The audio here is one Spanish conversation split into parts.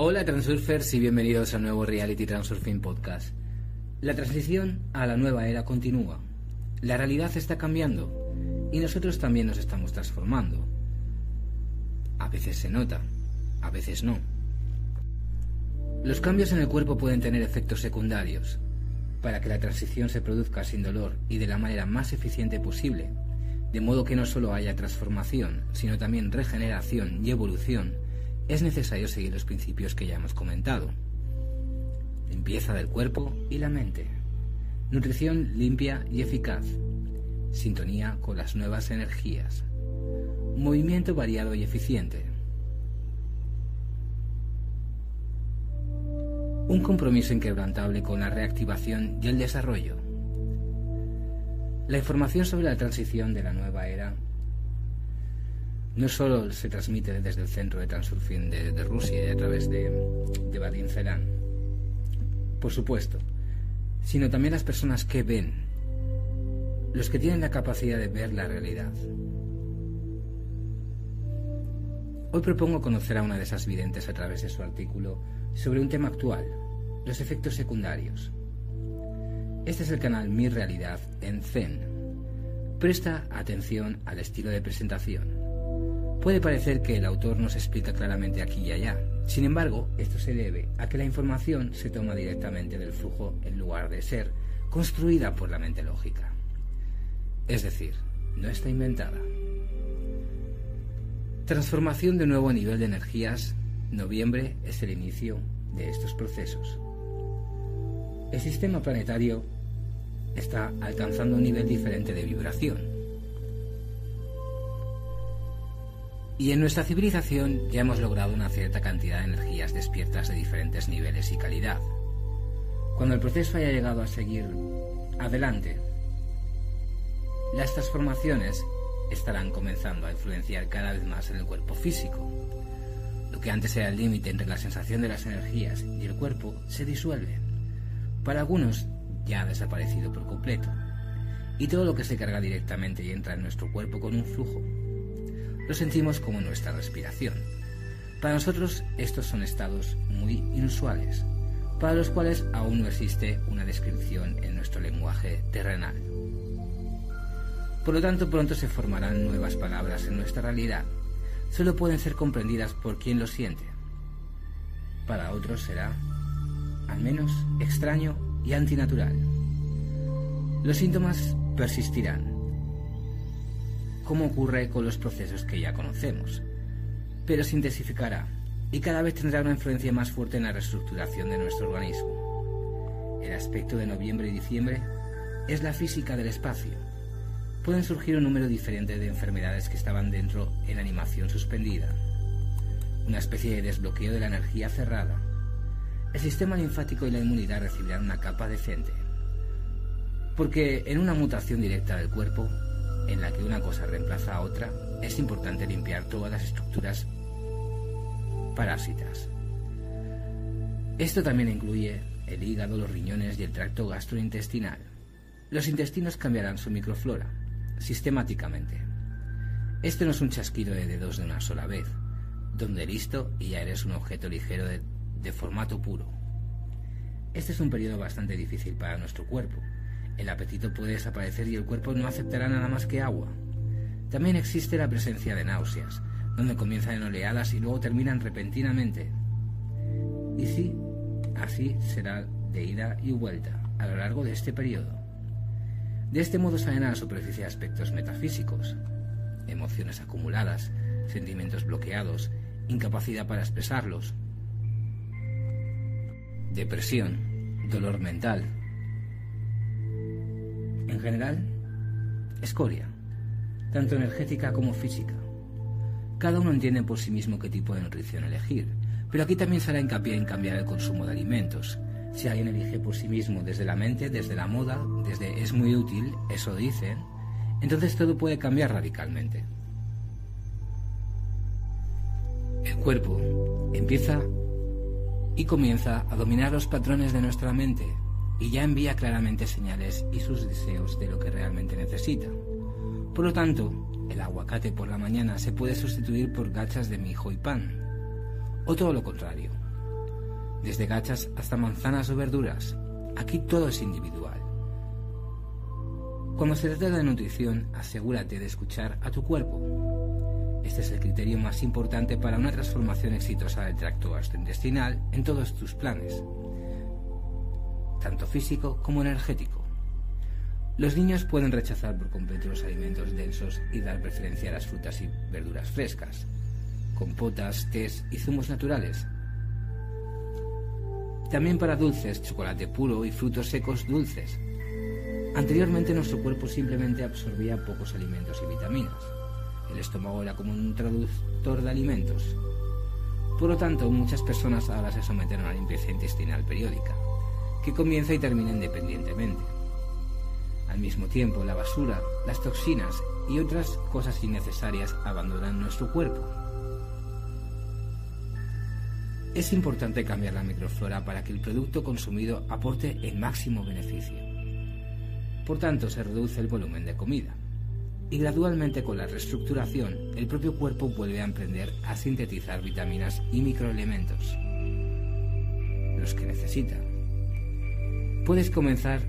Hola Transurfers y bienvenidos al nuevo Reality Transurfing Podcast. La transición a la nueva era continúa. La realidad está cambiando y nosotros también nos estamos transformando. A veces se nota, a veces no. Los cambios en el cuerpo pueden tener efectos secundarios. Para que la transición se produzca sin dolor y de la manera más eficiente posible, de modo que no solo haya transformación, sino también regeneración y evolución, es necesario seguir los principios que ya hemos comentado. Limpieza del cuerpo y la mente. Nutrición limpia y eficaz. Sintonía con las nuevas energías. Movimiento variado y eficiente. Un compromiso inquebrantable con la reactivación y el desarrollo. La información sobre la transición de la nueva era no solo se transmite desde el centro de Transurfing de, Rusia y a través de, de Badin por supuesto, sino también las personas que ven, los que tienen la capacidad de ver la realidad. Hoy propongo conocer a una de esas videntes a través de su artículo sobre un tema actual, los efectos secundarios. Este es el canal Mi Realidad en Zen. Presta atención al estilo de presentación. Puede parecer que el autor nos explica claramente aquí y allá. Sin embargo, esto se debe a que la información se toma directamente del flujo en lugar de ser construida por la mente lógica. Es decir, no está inventada. Transformación de nuevo nivel de energías. Noviembre es el inicio de estos procesos. El sistema planetario está alcanzando un nivel diferente de vibración. Y en nuestra civilización ya hemos logrado una cierta cantidad de energías despiertas de diferentes niveles y calidad. Cuando el proceso haya llegado a seguir adelante, las transformaciones estarán comenzando a influenciar cada vez más en el cuerpo físico. Lo que antes era el límite entre la sensación de las energías y el cuerpo se disuelve. Para algunos ya ha desaparecido por completo. Y todo lo que se carga directamente y entra en nuestro cuerpo con un flujo, lo sentimos como nuestra respiración. Para nosotros estos son estados muy inusuales, para los cuales aún no existe una descripción en nuestro lenguaje terrenal. Por lo tanto, pronto se formarán nuevas palabras en nuestra realidad. Solo pueden ser comprendidas por quien lo siente. Para otros será, al menos, extraño y antinatural. Los síntomas persistirán, como ocurre con los procesos que ya conocemos, pero se intensificará y cada vez tendrá una influencia más fuerte en la reestructuración de nuestro organismo. El aspecto de noviembre y diciembre es la física del espacio. Pueden surgir un número diferente de enfermedades que estaban dentro en animación suspendida. Una especie de desbloqueo de la energía cerrada el sistema linfático y la inmunidad recibirán una capa decente. Porque en una mutación directa del cuerpo, en la que una cosa reemplaza a otra, es importante limpiar todas las estructuras parásitas. Esto también incluye el hígado, los riñones y el tracto gastrointestinal. Los intestinos cambiarán su microflora, sistemáticamente. Esto no es un chasquido de dedos de una sola vez, donde listo y ya eres un objeto ligero de de formato puro. Este es un periodo bastante difícil para nuestro cuerpo. El apetito puede desaparecer y el cuerpo no aceptará nada más que agua. También existe la presencia de náuseas, donde comienzan en oleadas y luego terminan repentinamente. Y sí, así será de ida y vuelta a lo largo de este periodo. De este modo salen a la superficie aspectos metafísicos, emociones acumuladas, sentimientos bloqueados, incapacidad para expresarlos, depresión, dolor mental. En general, escoria, tanto energética como física. Cada uno entiende por sí mismo qué tipo de nutrición elegir, pero aquí también se hará hincapié en cambiar el consumo de alimentos. Si alguien elige por sí mismo desde la mente, desde la moda, desde es muy útil, eso dicen, entonces todo puede cambiar radicalmente. El cuerpo empieza y comienza a dominar los patrones de nuestra mente y ya envía claramente señales y sus deseos de lo que realmente necesita. Por lo tanto, el aguacate por la mañana se puede sustituir por gachas de mijo y pan, o todo lo contrario. desde gachas hasta manzanas o verduras. Aquí todo es individual. Cuando se trata de nutrición, asegúrate de escuchar a tu cuerpo. Este es el criterio más importante para una transformación exitosa del tracto gastrointestinal en todos tus planes, tanto físico como energético. Los niños pueden rechazar por completo los alimentos densos y dar preferencia a las frutas y verduras frescas, compotas, tés y zumos naturales. También para dulces, chocolate puro y frutos secos dulces. Anteriormente nuestro cuerpo simplemente absorbía pocos alimentos y vitaminas. El estómago era como un traductor de alimentos. Por lo tanto, muchas personas ahora se someten a una limpieza intestinal periódica, que comienza y termina independientemente. Al mismo tiempo, la basura, las toxinas y otras cosas innecesarias abandonan nuestro cuerpo. Es importante cambiar la microflora para que el producto consumido aporte el máximo beneficio. Por tanto, se reduce el volumen de comida. Y gradualmente con la reestructuración, el propio cuerpo vuelve a emprender a sintetizar vitaminas y microelementos, los que necesita. Puedes comenzar,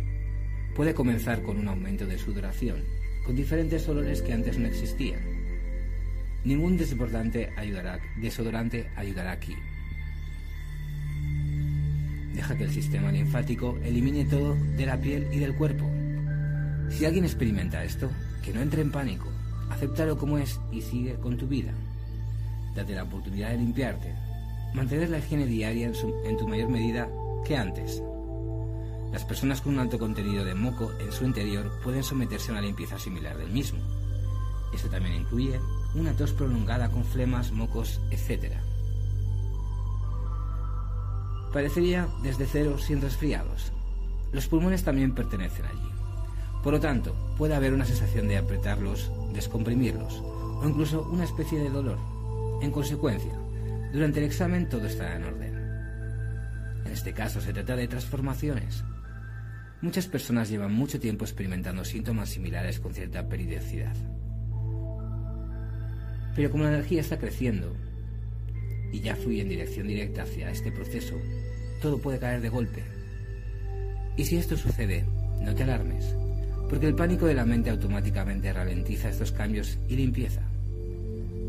puede comenzar con un aumento de sudoración, con diferentes olores que antes no existían. Ningún desbordante ayudará, desodorante ayudará aquí. Deja que el sistema linfático elimine todo de la piel y del cuerpo. Si alguien experimenta esto, que no entre en pánico, acéptalo como es y sigue con tu vida. Date la oportunidad de limpiarte, mantener la higiene diaria en, en tu mayor medida que antes. Las personas con un alto contenido de moco en su interior pueden someterse a una limpieza similar del mismo. Esto también incluye una tos prolongada con flemas, mocos, etc. Parecería desde cero sin resfriados. Los pulmones también pertenecen allí. Por lo tanto, puede haber una sensación de apretarlos, descomprimirlos, o incluso una especie de dolor. En consecuencia, durante el examen todo estará en orden. En este caso se trata de transformaciones. Muchas personas llevan mucho tiempo experimentando síntomas similares con cierta periodicidad. Pero como la energía está creciendo, y ya fluye en dirección directa hacia este proceso, todo puede caer de golpe. Y si esto sucede, no te alarmes, porque el pánico de la mente automáticamente ralentiza estos cambios y limpieza.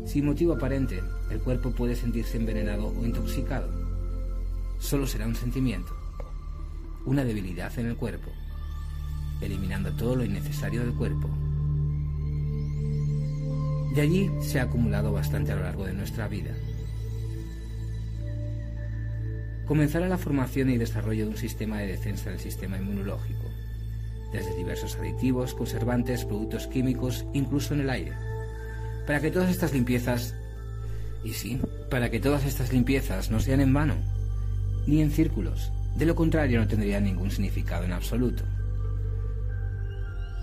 Sin motivo aparente, el cuerpo puede sentirse envenenado o intoxicado. Solo será un sentimiento, una debilidad en el cuerpo, eliminando todo lo innecesario del cuerpo. De allí se ha acumulado bastante a lo largo de nuestra vida. comenzará la formación y desarrollo de un sistema de defensa del sistema inmunológico, desde diversos aditivos, conservantes, productos químicos, incluso en el aire. Para que todas estas limpiezas, y sí, para que todas estas limpiezas no sean en vano, ni en círculos, de lo contrario no tendría ningún significado en absoluto.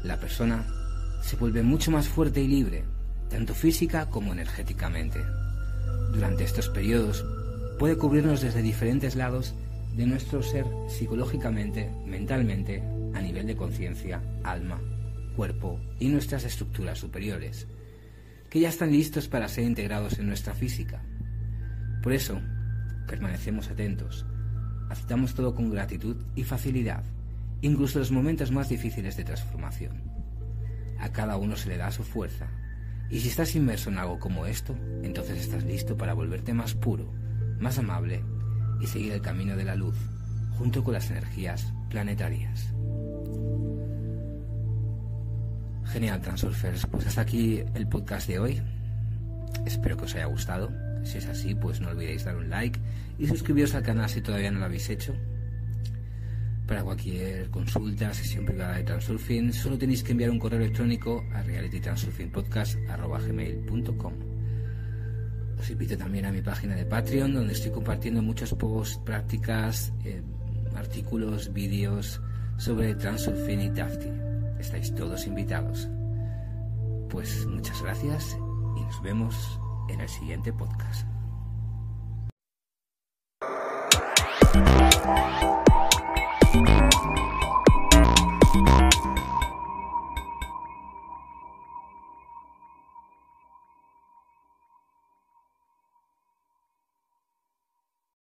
La persona se vuelve mucho más fuerte y libre, tanto física como energéticamente. Durante estos periodos puede cubrirnos desde diferentes lados de nuestro ser psicológicamente, mentalmente, a nivel de conciencia, alma, cuerpo y nuestras estructuras superiores, que ya están listos para ser integrados en nuestra física. Por eso, permanecemos atentos, aceptamos todo con gratitud y facilidad, incluso los momentos más difíciles de transformación. A cada uno se le da su fuerza, y si estás inmerso en algo como esto, entonces estás listo para volverte más puro, más amable y seguir el camino de la luz junto con las energías planetarias. Genial, Transurfers. Pues hasta aquí el podcast de hoy. Espero que os haya gustado. Si es así, pues no olvidéis dar un like y suscribiros al canal si todavía no lo habéis hecho. Para cualquier consulta, sesión privada de Transurfing, solo tenéis que enviar un correo electrónico a realitytransurfingpodcast.com. Os invito también a mi página de Patreon, donde estoy compartiendo muchos posts, prácticas, eh, artículos, vídeos sobre Transurfing y Tafti. Estáis todos invitados. Pues muchas gracias y nos vemos en el siguiente podcast.